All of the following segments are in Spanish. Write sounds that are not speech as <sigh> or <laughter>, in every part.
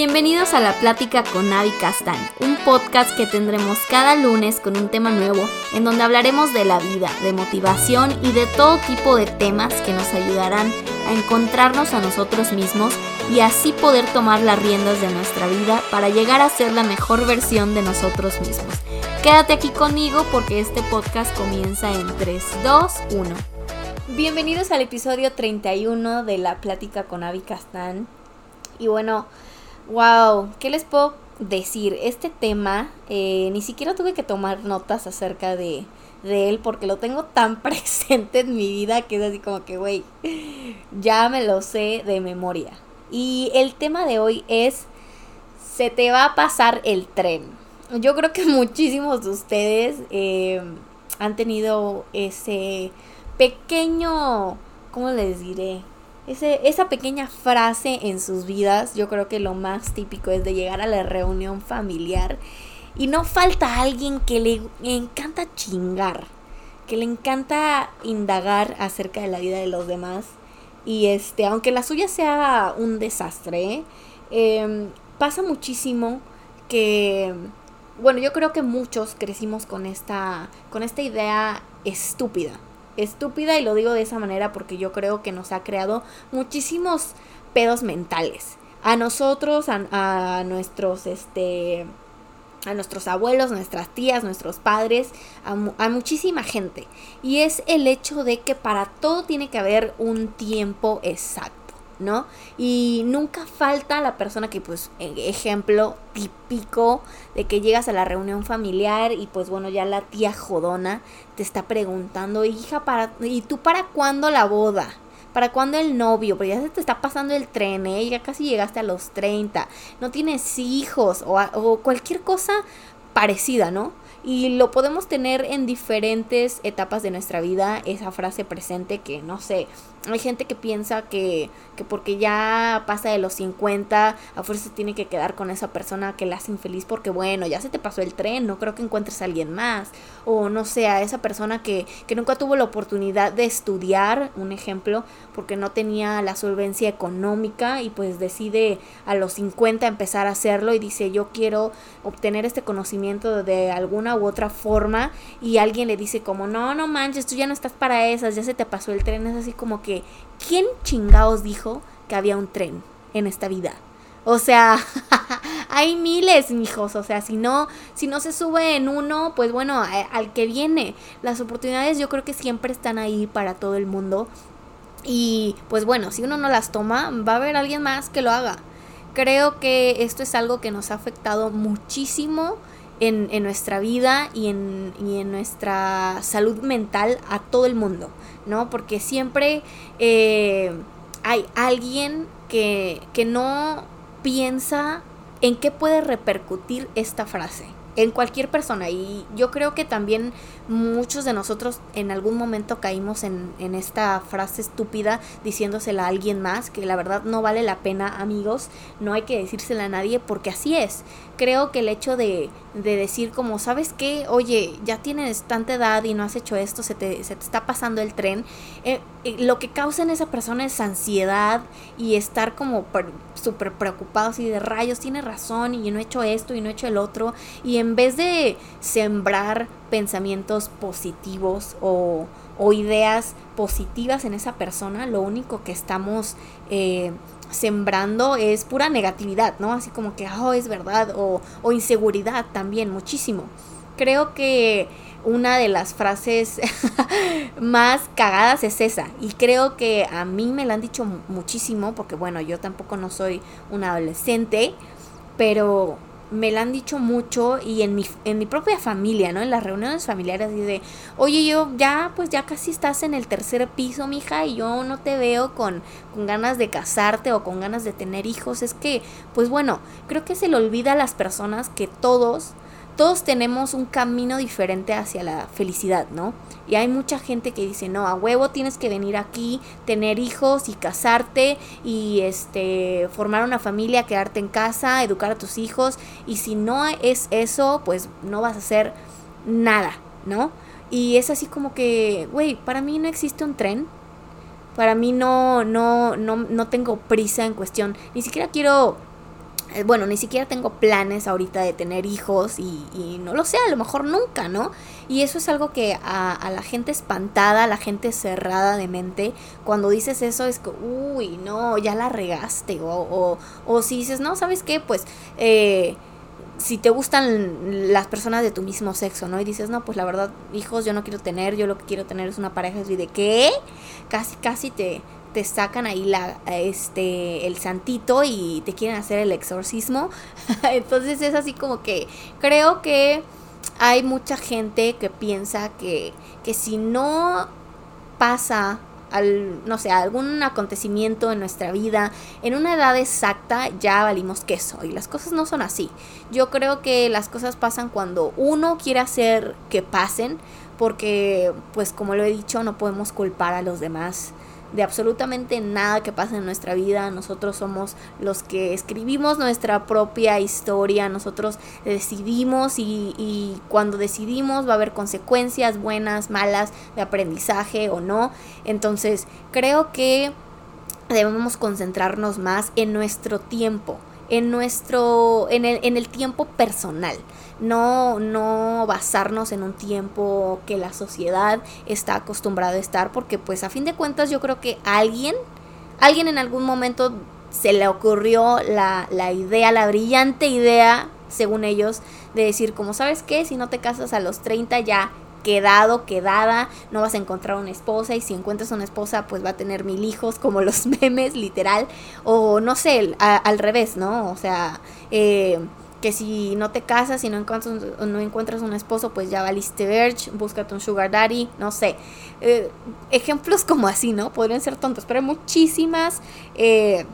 Bienvenidos a La Plática con Avi Castán, un podcast que tendremos cada lunes con un tema nuevo, en donde hablaremos de la vida, de motivación y de todo tipo de temas que nos ayudarán a encontrarnos a nosotros mismos y así poder tomar las riendas de nuestra vida para llegar a ser la mejor versión de nosotros mismos. Quédate aquí conmigo porque este podcast comienza en 3, 2, 1. Bienvenidos al episodio 31 de La Plática con Avi Castán. Y bueno, Wow, ¿qué les puedo decir? Este tema, eh, ni siquiera tuve que tomar notas acerca de, de él porque lo tengo tan <laughs> presente en mi vida que es así como que, güey, ya me lo sé de memoria. Y el tema de hoy es, se te va a pasar el tren. Yo creo que <laughs> muchísimos de ustedes eh, han tenido ese pequeño, ¿cómo les diré? Esa pequeña frase en sus vidas, yo creo que lo más típico es de llegar a la reunión familiar y no falta alguien que le encanta chingar, que le encanta indagar acerca de la vida de los demás. Y este, aunque la suya sea un desastre, em, pasa muchísimo que, bueno, yo creo que muchos crecimos con esta, con esta idea estúpida estúpida y lo digo de esa manera porque yo creo que nos ha creado muchísimos pedos mentales. A nosotros, a, nuestros, este, a nuestros abuelos, nuestras tías, nuestros padres, a, a, muchísima gente. Y es el hecho de que para todo tiene que haber un tiempo exacto. ¿No? Y nunca falta la persona que, pues, e, ejemplo típico de que llegas a la reunión familiar y pues bueno, ya la tía jodona te está preguntando, hija, para, ¿y tú para cuándo la boda? ¿Para cuándo el novio? Porque ya se te está pasando el tren, ¿eh? Ya casi llegaste a los 30, no tienes hijos o, o cualquier cosa parecida, ¿no? Y lo podemos tener en diferentes etapas de nuestra vida, esa frase presente que no sé, hay gente que piensa que, que porque ya pasa de los 50, a fuerza tiene que quedar con esa persona que la hace infeliz porque bueno, ya se te pasó el tren, no creo que encuentres a alguien más. O no sé, a esa persona que, que nunca tuvo la oportunidad de estudiar, un ejemplo, porque no tenía la solvencia económica y pues decide a los 50 empezar a hacerlo y dice yo quiero obtener este conocimiento de alguna u otra forma y alguien le dice como no, no manches, tú ya no estás para esas, ya se te pasó el tren, es así como que ¿quién chingados dijo que había un tren en esta vida? O sea, <laughs> hay miles, mijos. O sea, si no, si no se sube en uno, pues bueno, al que viene. Las oportunidades yo creo que siempre están ahí para todo el mundo. Y pues bueno, si uno no las toma, va a haber alguien más que lo haga. Creo que esto es algo que nos ha afectado muchísimo en, en nuestra vida y en, y en nuestra salud mental a todo el mundo. ¿no? Porque siempre eh, hay alguien que, que no piensa en qué puede repercutir esta frase en cualquier persona. Y yo creo que también muchos de nosotros en algún momento caímos en, en, esta frase estúpida diciéndosela a alguien más, que la verdad no vale la pena, amigos, no hay que decírsela a nadie porque así es. Creo que el hecho de, de decir como, ¿sabes qué? Oye, ya tienes tanta edad y no has hecho esto, se te, se te está pasando el tren, eh, eh, lo que causa en esa persona es ansiedad y estar como súper preocupado así de rayos, tiene razón y no he hecho esto y no he hecho el otro. Y en vez de sembrar pensamientos positivos o, ideas positivas en esa persona, lo único que estamos eh, sembrando es pura negatividad, ¿no? Así como que, oh, es verdad, o, o inseguridad también, muchísimo. Creo que una de las frases <laughs> más cagadas es esa. Y creo que a mí me la han dicho muchísimo, porque bueno, yo tampoco no soy un adolescente, pero me la han dicho mucho y en mi, en mi propia familia, ¿no? En las reuniones familiares de, oye, yo ya, pues ya casi estás en el tercer piso, mija, y yo no te veo con, con ganas de casarte o con ganas de tener hijos. Es que, pues bueno, creo que se le olvida a las personas que todos todos tenemos un camino diferente hacia la felicidad, ¿no? Y hay mucha gente que dice, no, a huevo tienes que venir aquí, tener hijos y casarte y este formar una familia, quedarte en casa, educar a tus hijos. Y si no es eso, pues no vas a hacer nada, ¿no? Y es así como que, güey, para mí no existe un tren. Para mí no, no, no, no tengo prisa en cuestión. Ni siquiera quiero bueno, ni siquiera tengo planes ahorita de tener hijos y, no lo sé, a lo mejor nunca, ¿no? Y eso es algo que a, la gente espantada, a la gente cerrada de mente, cuando dices eso es que, uy, no, ya la regaste. O, o, si dices, no, ¿sabes qué? Pues, eh, si te gustan las personas de tu mismo sexo, ¿no? Y dices, no, pues la verdad, hijos yo no quiero tener, yo lo que quiero tener es una pareja. Y de qué? Casi, casi te te sacan ahí la, este, el santito y te quieren hacer el exorcismo. <laughs> Entonces es así como que creo que hay mucha gente que piensa que, que si no pasa al, no sé, algún acontecimiento en nuestra vida en una edad exacta ya valimos queso y las cosas no son así. Yo creo que las cosas pasan cuando uno quiere hacer que pasen porque pues como lo he dicho no podemos culpar a los demás de absolutamente nada que pasa en nuestra vida. Nosotros somos los que escribimos nuestra propia historia, nosotros decidimos y, y, cuando decidimos va a haber consecuencias buenas, malas, de aprendizaje o no. Entonces creo que debemos concentrarnos más en nuestro tiempo, en nuestro, en el, en el tiempo personal no, no basarnos en un tiempo que la sociedad está acostumbrada a estar, porque pues a fin de cuentas yo creo que alguien, alguien en algún momento se le ocurrió la, la idea, la brillante idea, según ellos, de decir, como sabes qué, si no te casas a los 30 ya quedado, quedada, no vas a encontrar una esposa y si encuentras una esposa pues va a tener mil hijos <laughs> como los memes literal o no sé, al revés, ¿no? O sea, eh, que si no te casas y no encuentras, no encuentras un esposo, pues ya valiste verge, búscate un sugar daddy, no sé. Eh, ejemplos como así, ¿no? Podrían ser tontos, pero hay muchísimas eh,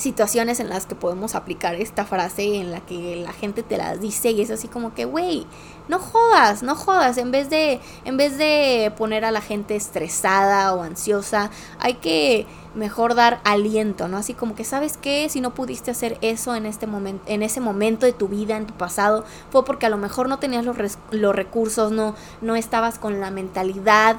situaciones en las que podemos aplicar esta frase en la que la gente te las dice y es así como que, güey, no jodas, no jodas, en vez de en vez de poner a la gente estresada o ansiosa, hay que mejor dar aliento, ¿no? Así como que sabes qué, si no pudiste hacer eso en este momento en ese momento de tu vida, en tu pasado, fue porque a lo mejor no tenías los, los recursos, no no estabas con la mentalidad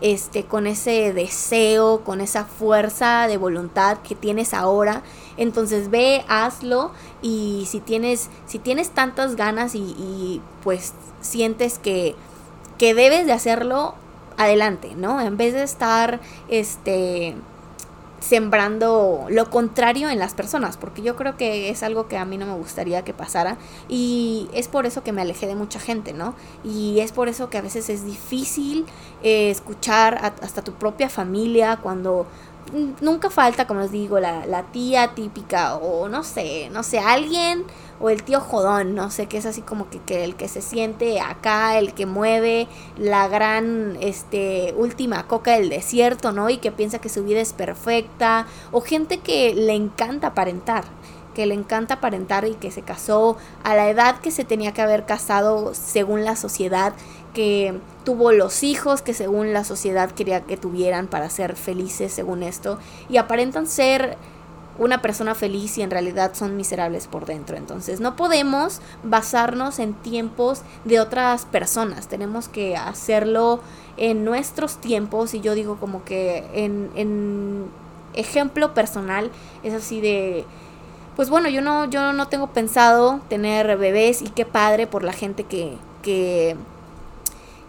este con ese deseo, con esa fuerza de voluntad que tienes ahora. Entonces ve, hazlo y si tienes si tienes tantas ganas y, y pues sientes que, que debes de hacerlo, adelante, ¿no? En vez de estar, este, sembrando lo contrario en las personas, porque yo creo que es algo que a mí no me gustaría que pasara y es por eso que me alejé de mucha gente, ¿no? Y es por eso que a veces es difícil eh, escuchar hasta tu propia familia cuando nunca falta, como les digo, la, la tía típica o no sé, no sé, alguien o el tío jodón, no sé, que es así como que, que, el que se siente acá, el que mueve la gran este última coca del desierto, ¿no? Y que piensa que su vida es perfecta, o gente que le encanta aparentar, que le encanta aparentar y que se casó a la edad que se tenía que haber casado según la sociedad, que tuvo los hijos que según la sociedad quería que tuvieran para ser felices según esto, y aparentan ser una persona feliz y en realidad son miserables por dentro. Entonces no podemos basarnos en tiempos de otras personas, tenemos que hacerlo en nuestros tiempos y yo digo como que en, en ejemplo personal es así de pues bueno, yo no, yo no tengo pensado tener bebés y qué padre por la gente que, que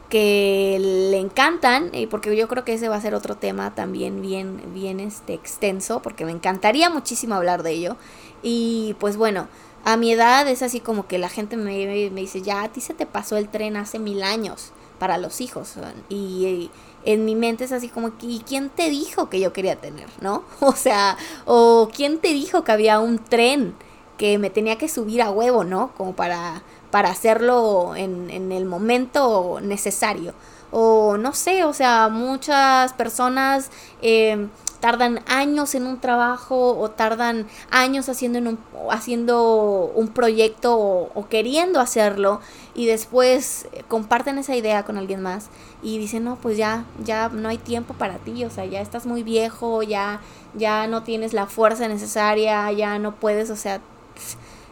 que le encantan, y porque yo creo que ese va a ser otro tema también bien, bien este, extenso, porque me encantaría muchísimo hablar de ello. Y pues bueno, a mi edad es así como que la gente me, me dice, ya a ti se te pasó el tren hace mil años para los hijos. Y, en mi mente es así como, ¿y quién te dijo que yo quería tener? ¿No? <laughs> O sea, o quién te dijo que había un tren que me tenía que subir a huevo, ¿no? Como para para hacerlo en, en el momento necesario. O no sé, o sea, muchas personas eh, tardan años en un trabajo o tardan años haciendo, un, haciendo un proyecto o, queriendo hacerlo y después comparten esa idea con alguien más y dicen, no, pues ya, ya no hay tiempo para ti, o sea, ya estás muy viejo, ya, ya no tienes la fuerza necesaria, ya no puedes, o sea,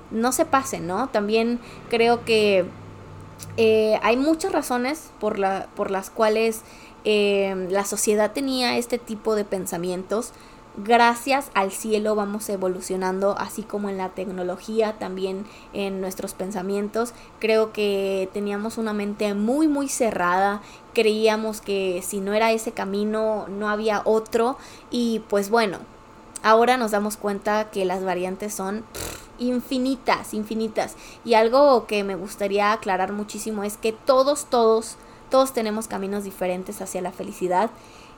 no se pase, ¿no? También creo que eh, hay muchas razones por, la, por las cuales eh, la sociedad tenía este tipo de pensamientos. Gracias al cielo vamos evolucionando, así como en la tecnología, también en nuestros pensamientos. Creo que teníamos una mente muy, muy cerrada, creíamos que si no era ese camino, no había otro, y pues bueno, ahora nos damos cuenta que las variantes son infinitas, infinitas. Y algo que me gustaría aclarar muchísimo es que todos, todos, todos tenemos caminos diferentes hacia la felicidad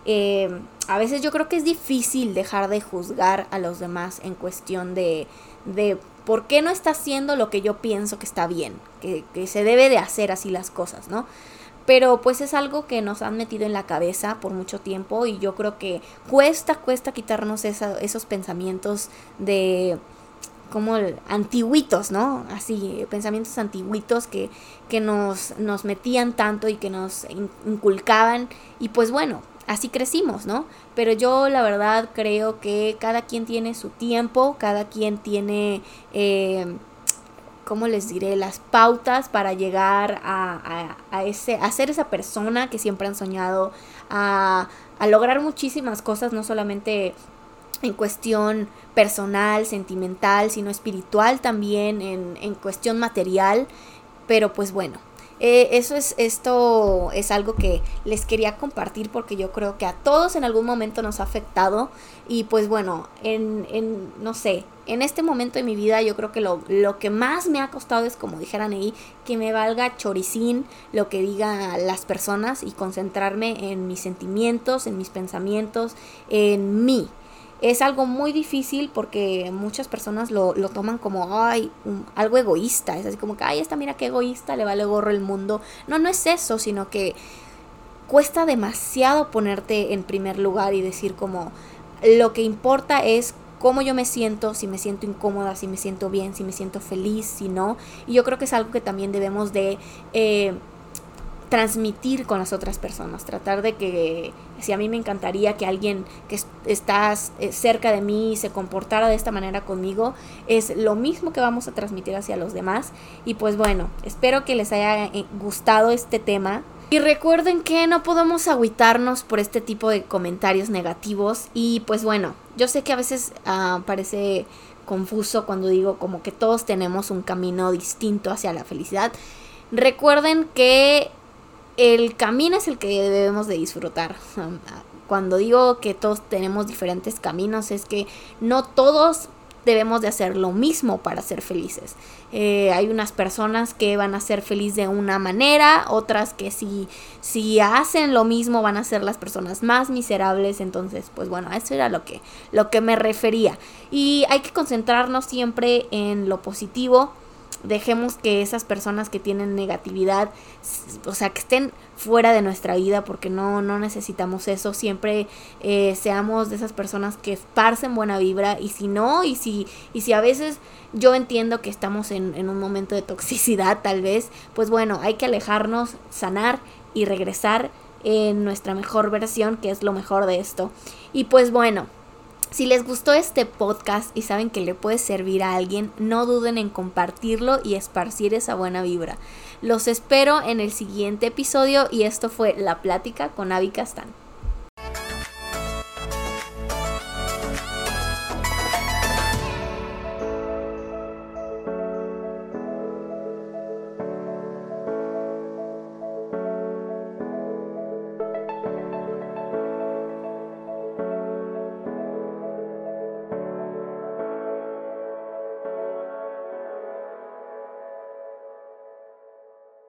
eh, a veces yo creo que es difícil dejar de juzgar a los demás en cuestión de, de por qué no está haciendo lo que yo pienso que está bien, que, se debe de hacer así las cosas, ¿no? Pero pues es algo que nos han metido en la cabeza por mucho tiempo y yo creo que cuesta, cuesta quitarnos esos pensamientos de como antiguitos, ¿no? Así, pensamientos antiguitos que, que nos, nos metían tanto y que nos inculcaban. Y pues bueno, así crecimos, ¿no? Pero yo la verdad creo que cada quien tiene su tiempo, cada quien tiene, eh, ¿cómo les diré? Las pautas para llegar a, ese, a ser esa persona que siempre han soñado, a, lograr muchísimas cosas, no solamente en cuestión personal, sentimental, sino espiritual también, en, en cuestión material. Pero pues bueno, eh, eso es, esto es algo que les quería compartir porque yo creo que a todos en algún momento nos ha afectado y pues bueno, en, en no sé, en este momento de mi vida yo creo que lo, lo, que más me ha costado es como dijeran ahí, que me valga choricín lo que digan las personas y concentrarme en mis sentimientos, en mis pensamientos, en mí, es algo muy difícil porque muchas personas lo, lo toman como, ay, algo egoísta. Es así como que, ay, esta mira qué egoísta, le vale gorro el mundo. No, no es eso, sino que cuesta demasiado ponerte en primer lugar y decir como, lo que importa es cómo yo me siento, si me siento incómoda, si me siento bien, si me siento feliz, si no. Y yo creo que es algo que también debemos de... Eh, transmitir con las otras personas, tratar de que si a mí me encantaría que alguien que está eh, cerca de mí se comportara de esta manera conmigo, es lo mismo que vamos a transmitir hacia los demás. Y pues bueno, espero que les haya eh, gustado este tema. Y recuerden que no podemos agüitarnos por este tipo de comentarios negativos. Y pues bueno, yo sé que a veces ah, parece confuso cuando digo como que todos tenemos un camino distinto hacia la felicidad. Recuerden que el camino es el que debemos de disfrutar. Cuando digo que todos tenemos diferentes caminos es que no todos debemos de hacer lo mismo para ser felices. Eh, hay unas personas que van a ser felices de una manera, otras que si, si hacen lo mismo van a ser las personas más miserables. Entonces, pues bueno, eso era lo que, lo que me refería. Y hay que concentrarnos siempre en lo positivo dejemos que esas personas que tienen negatividad, o sea, que estén fuera de nuestra vida porque no, no necesitamos eso, siempre eh, seamos de esas personas que esparcen buena vibra y si no, y si, y si a veces yo entiendo que estamos en, en un momento de toxicidad tal vez, pues bueno, hay que alejarnos, sanar y regresar en nuestra mejor versión, que es lo mejor de esto. Y pues bueno, si les gustó este podcast y saben que le puede servir a alguien, no duden en compartirlo y esparcir esa buena vibra. Los espero en el siguiente episodio y esto fue La Plática con Avi Castán.